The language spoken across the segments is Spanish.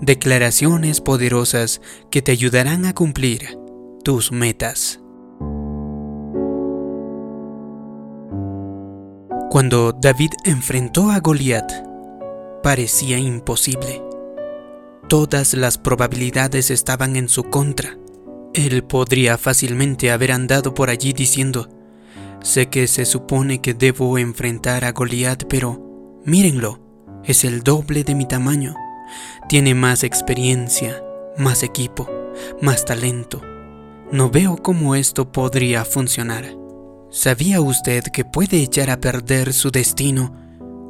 Declaraciones poderosas que te ayudarán a cumplir tus metas. Cuando David enfrentó a Goliat, parecía imposible. Todas las probabilidades estaban en su contra. Él podría fácilmente haber andado por allí diciendo, sé que se supone que debo enfrentar a Goliat, pero mírenlo, es el doble de mi tamaño. Tiene más experiencia, más equipo, más talento. No veo cómo esto podría funcionar. ¿Sabía usted que puede echar a perder su destino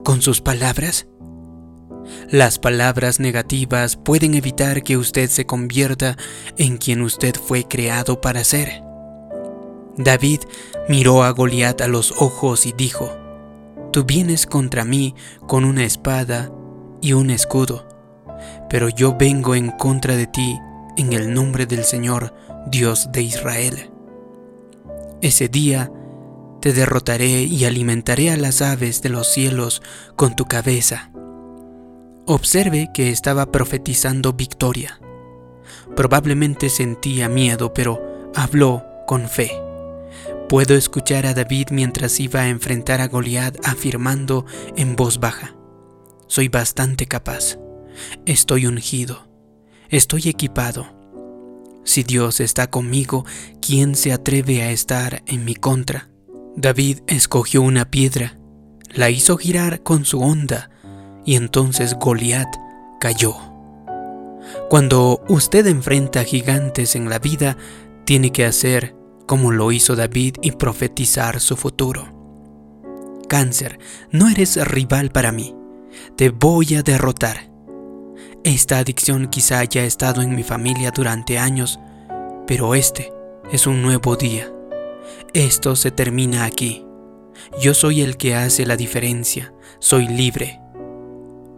con sus palabras? Las palabras negativas pueden evitar que usted se convierta en quien usted fue creado para ser. David miró a Goliat a los ojos y dijo, Tú vienes contra mí con una espada y un escudo, pero yo vengo en contra de ti en el nombre del Señor, Dios de Israel. Ese día te derrotaré y alimentaré a las aves de los cielos con tu cabeza. Observe que estaba profetizando victoria. Probablemente sentía miedo, pero habló con fe. Puedo escuchar a David mientras iba a enfrentar a Goliat afirmando en voz baja: Soy bastante capaz. Estoy ungido. Estoy equipado. Si Dios está conmigo, ¿quién se atreve a estar en mi contra? David escogió una piedra, la hizo girar con su onda y entonces Goliat cayó. Cuando usted enfrenta gigantes en la vida, tiene que hacer como lo hizo David y profetizar su futuro. Cáncer, no eres rival para mí, te voy a derrotar. Esta adicción quizá haya estado en mi familia durante años, pero este es un nuevo día. Esto se termina aquí. Yo soy el que hace la diferencia, soy libre.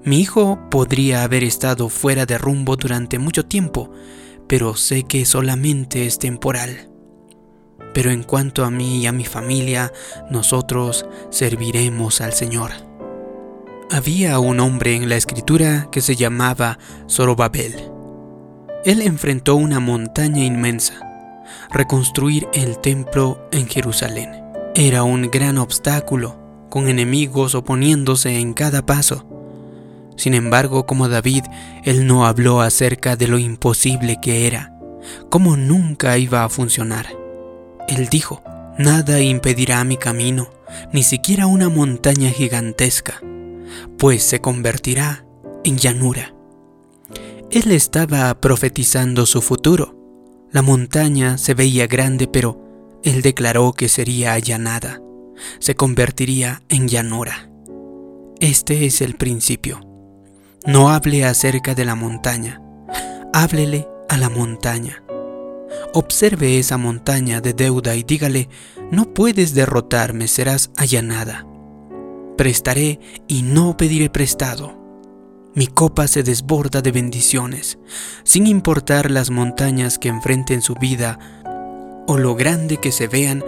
Mi hijo podría haber estado fuera de rumbo durante mucho tiempo, pero sé que solamente es temporal. Pero en cuanto a mí y a mi familia, nosotros serviremos al Señor. Había un hombre en la escritura que se llamaba Zorobabel. Él enfrentó una montaña inmensa reconstruir el templo en Jerusalén. Era un gran obstáculo, con enemigos oponiéndose en cada paso. Sin embargo, como David, él no habló acerca de lo imposible que era, cómo nunca iba a funcionar. Él dijo, nada impedirá mi camino, ni siquiera una montaña gigantesca, pues se convertirá en llanura. Él estaba profetizando su futuro la montaña se veía grande, pero él declaró que sería allanada, se convertiría en llanura. Este es el principio. No hable acerca de la montaña, háblele a la montaña. Observe esa montaña de deuda y dígale, no puedes derrotarme, serás allanada. Prestaré y no pediré prestado mi copa se desborda de bendiciones, sin importar las montañas que enfrenten su vida o lo grande que se vean,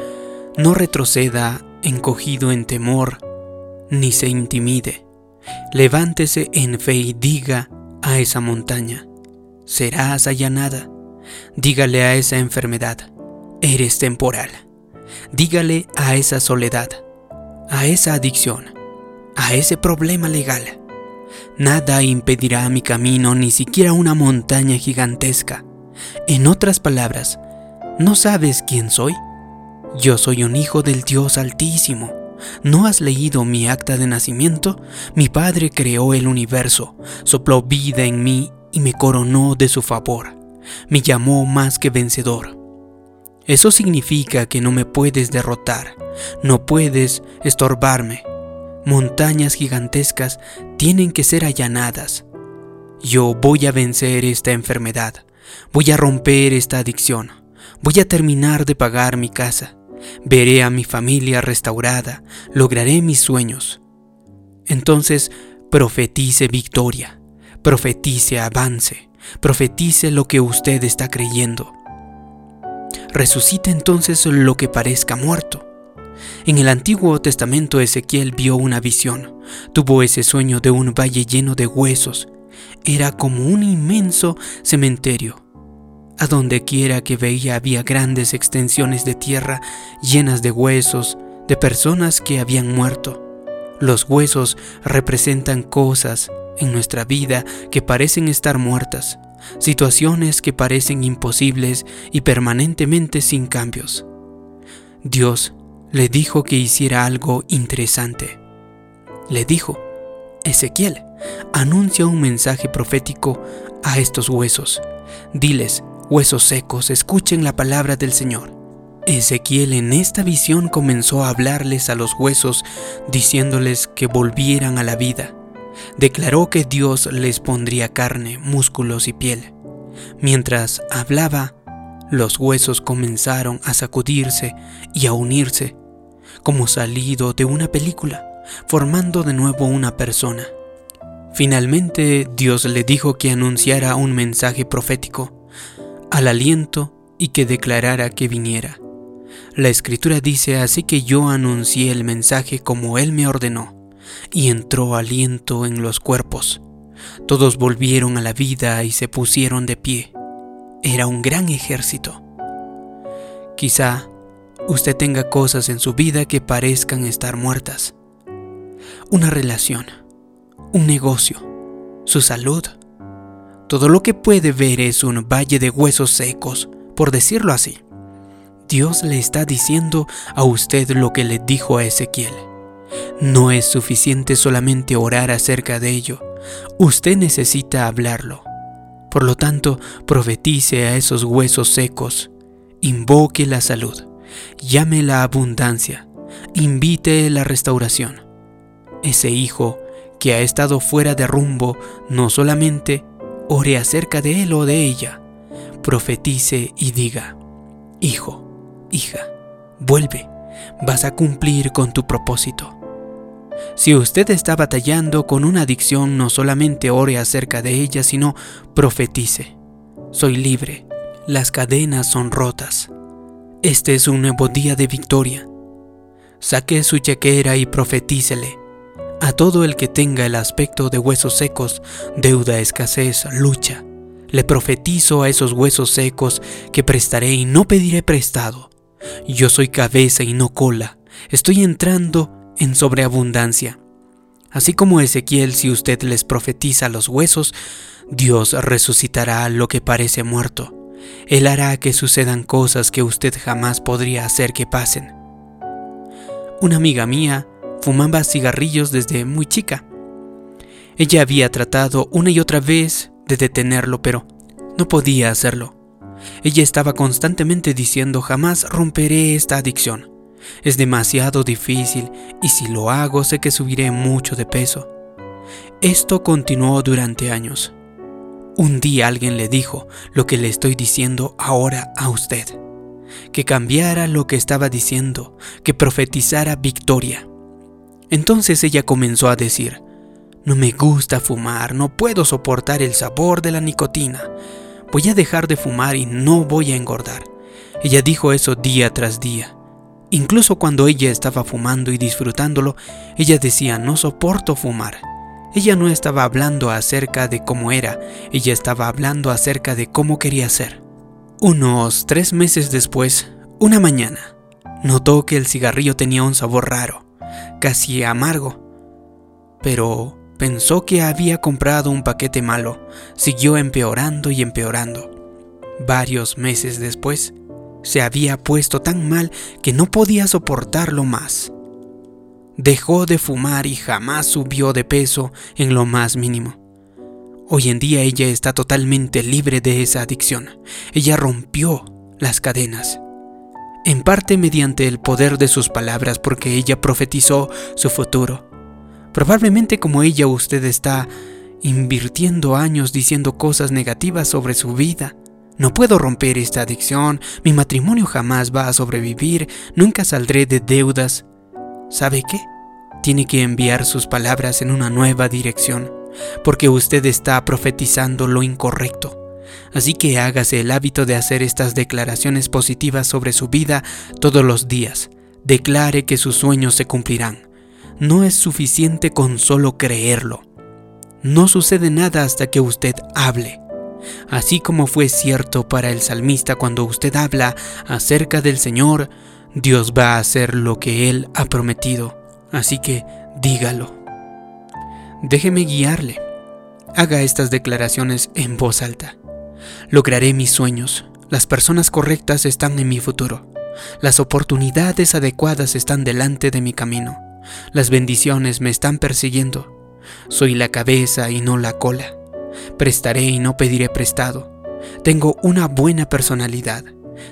no retroceda encogido en temor, ni se intimide. Levántese en fe y diga a esa montaña, serás allanada. Dígale a esa enfermedad, eres temporal. Dígale a esa soledad, a esa adicción, a ese problema legal, Nada impedirá mi camino, ni siquiera una montaña gigantesca. En otras palabras, ¿no sabes quién soy? Yo soy un hijo del Dios Altísimo. ¿No has leído mi acta de nacimiento? Mi Padre creó el universo, sopló vida en mí y me coronó de su favor. Me llamó más que vencedor. Eso significa que no me puedes derrotar, no puedes estorbarme, montañas gigantescas tienen que ser allanadas. Yo voy a vencer esta enfermedad, voy a romper esta adicción, voy a terminar de pagar mi casa, veré a mi familia restaurada, lograré mis sueños. Entonces profetice victoria, profetice avance, profetice lo que usted está creyendo. Resucite entonces lo que parezca muerto en el Antiguo Testamento Ezequiel vio una visión, tuvo ese sueño de un valle lleno de huesos, era como un inmenso cementerio. A donde quiera que veía había grandes extensiones de tierra llenas de huesos de personas que habían muerto. Los huesos representan cosas en nuestra vida que parecen estar muertas, situaciones que parecen imposibles y permanentemente sin cambios. Dios le dijo que hiciera algo interesante. Le dijo, Ezequiel, anuncia un mensaje profético a estos huesos. Diles, huesos secos, escuchen la palabra del Señor. Ezequiel en esta visión comenzó a hablarles a los huesos, diciéndoles que volvieran a la vida. Declaró que Dios les pondría carne, músculos y piel. Mientras hablaba, los huesos comenzaron a sacudirse y a unirse, como salido de una película, formando de nuevo una persona. Finalmente Dios le dijo que anunciara un mensaje profético al aliento y que declarara que viniera. La escritura dice así que yo anuncié el mensaje como Él me ordenó, y entró aliento en los cuerpos. Todos volvieron a la vida y se pusieron de pie. Era un gran ejército. Quizá usted tenga cosas en su vida que parezcan estar muertas. Una relación, un negocio, su salud. Todo lo que puede ver es un valle de huesos secos, por decirlo así. Dios le está diciendo a usted lo que le dijo a Ezequiel. No es suficiente solamente orar acerca de ello, usted necesita hablarlo. Por lo tanto, profetice a esos huesos secos, invoque la salud, llame la abundancia, invite la restauración. Ese hijo que ha estado fuera de rumbo, no solamente ore acerca de él o de ella, profetice y diga, Hijo, hija, vuelve, vas a cumplir con tu propósito. Si usted está batallando con una adicción, no solamente ore acerca de ella, sino profetice. Soy libre, las cadenas son rotas. Este es un nuevo día de victoria. Saque su chequera y profetícele. A todo el que tenga el aspecto de huesos secos, deuda, escasez, lucha, le profetizo a esos huesos secos que prestaré y no pediré prestado. Yo soy cabeza y no cola. Estoy entrando en sobreabundancia. Así como Ezequiel, si usted les profetiza los huesos, Dios resucitará lo que parece muerto. Él hará que sucedan cosas que usted jamás podría hacer que pasen. Una amiga mía fumaba cigarrillos desde muy chica. Ella había tratado una y otra vez de detenerlo, pero no podía hacerlo. Ella estaba constantemente diciendo jamás romperé esta adicción. Es demasiado difícil y si lo hago sé que subiré mucho de peso. Esto continuó durante años. Un día alguien le dijo lo que le estoy diciendo ahora a usted. Que cambiara lo que estaba diciendo, que profetizara victoria. Entonces ella comenzó a decir, no me gusta fumar, no puedo soportar el sabor de la nicotina. Voy a dejar de fumar y no voy a engordar. Ella dijo eso día tras día. Incluso cuando ella estaba fumando y disfrutándolo, ella decía, no soporto fumar. Ella no estaba hablando acerca de cómo era, ella estaba hablando acerca de cómo quería ser. Unos tres meses después, una mañana, notó que el cigarrillo tenía un sabor raro, casi amargo. Pero pensó que había comprado un paquete malo, siguió empeorando y empeorando. Varios meses después, se había puesto tan mal que no podía soportarlo más. Dejó de fumar y jamás subió de peso en lo más mínimo. Hoy en día ella está totalmente libre de esa adicción. Ella rompió las cadenas. En parte mediante el poder de sus palabras porque ella profetizó su futuro. Probablemente como ella usted está invirtiendo años diciendo cosas negativas sobre su vida no puedo romper esta adicción, mi matrimonio jamás va a sobrevivir, nunca saldré de deudas. ¿Sabe qué? Tiene que enviar sus palabras en una nueva dirección, porque usted está profetizando lo incorrecto. Así que hágase el hábito de hacer estas declaraciones positivas sobre su vida todos los días. Declare que sus sueños se cumplirán. No es suficiente con solo creerlo. No sucede nada hasta que usted hable. Así como fue cierto para el salmista cuando usted habla acerca del Señor, Dios va a hacer lo que Él ha prometido. Así que dígalo. Déjeme guiarle. Haga estas declaraciones en voz alta. Lograré mis sueños. Las personas correctas están en mi futuro. Las oportunidades adecuadas están delante de mi camino. Las bendiciones me están persiguiendo. Soy la cabeza y no la cola. Prestaré y no pediré prestado. Tengo una buena personalidad.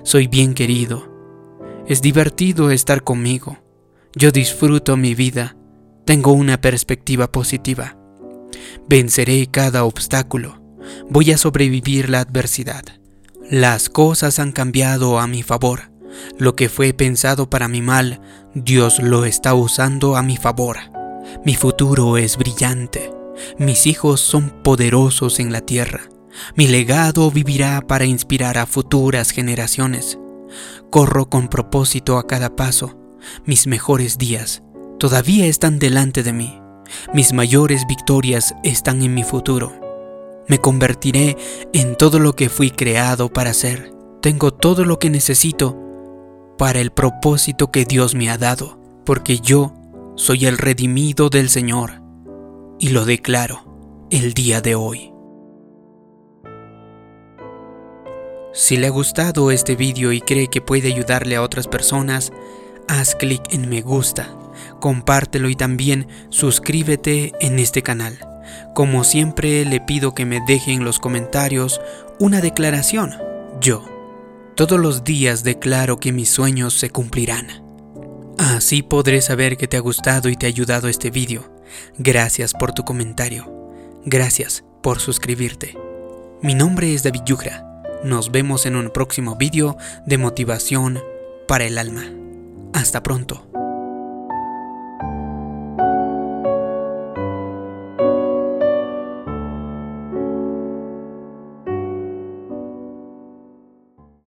Soy bien querido. Es divertido estar conmigo. Yo disfruto mi vida. Tengo una perspectiva positiva. Venceré cada obstáculo. Voy a sobrevivir la adversidad. Las cosas han cambiado a mi favor. Lo que fue pensado para mi mal, Dios lo está usando a mi favor. Mi futuro es brillante. Mis hijos son poderosos en la tierra. Mi legado vivirá para inspirar a futuras generaciones. Corro con propósito a cada paso. Mis mejores días todavía están delante de mí. Mis mayores victorias están en mi futuro. Me convertiré en todo lo que fui creado para ser. Tengo todo lo que necesito para el propósito que Dios me ha dado, porque yo soy el redimido del Señor y lo declaro el día de hoy. Si le ha gustado este vídeo y cree que puede ayudarle a otras personas, haz clic en me gusta, compártelo y también suscríbete en este canal. Como siempre le pido que me deje en los comentarios una declaración. Yo, todos los días declaro que mis sueños se cumplirán. Así podré saber que te ha gustado y te ha ayudado este vídeo. Gracias por tu comentario. Gracias por suscribirte. Mi nombre es David Yugra. Nos vemos en un próximo vídeo de motivación para el alma. Hasta pronto.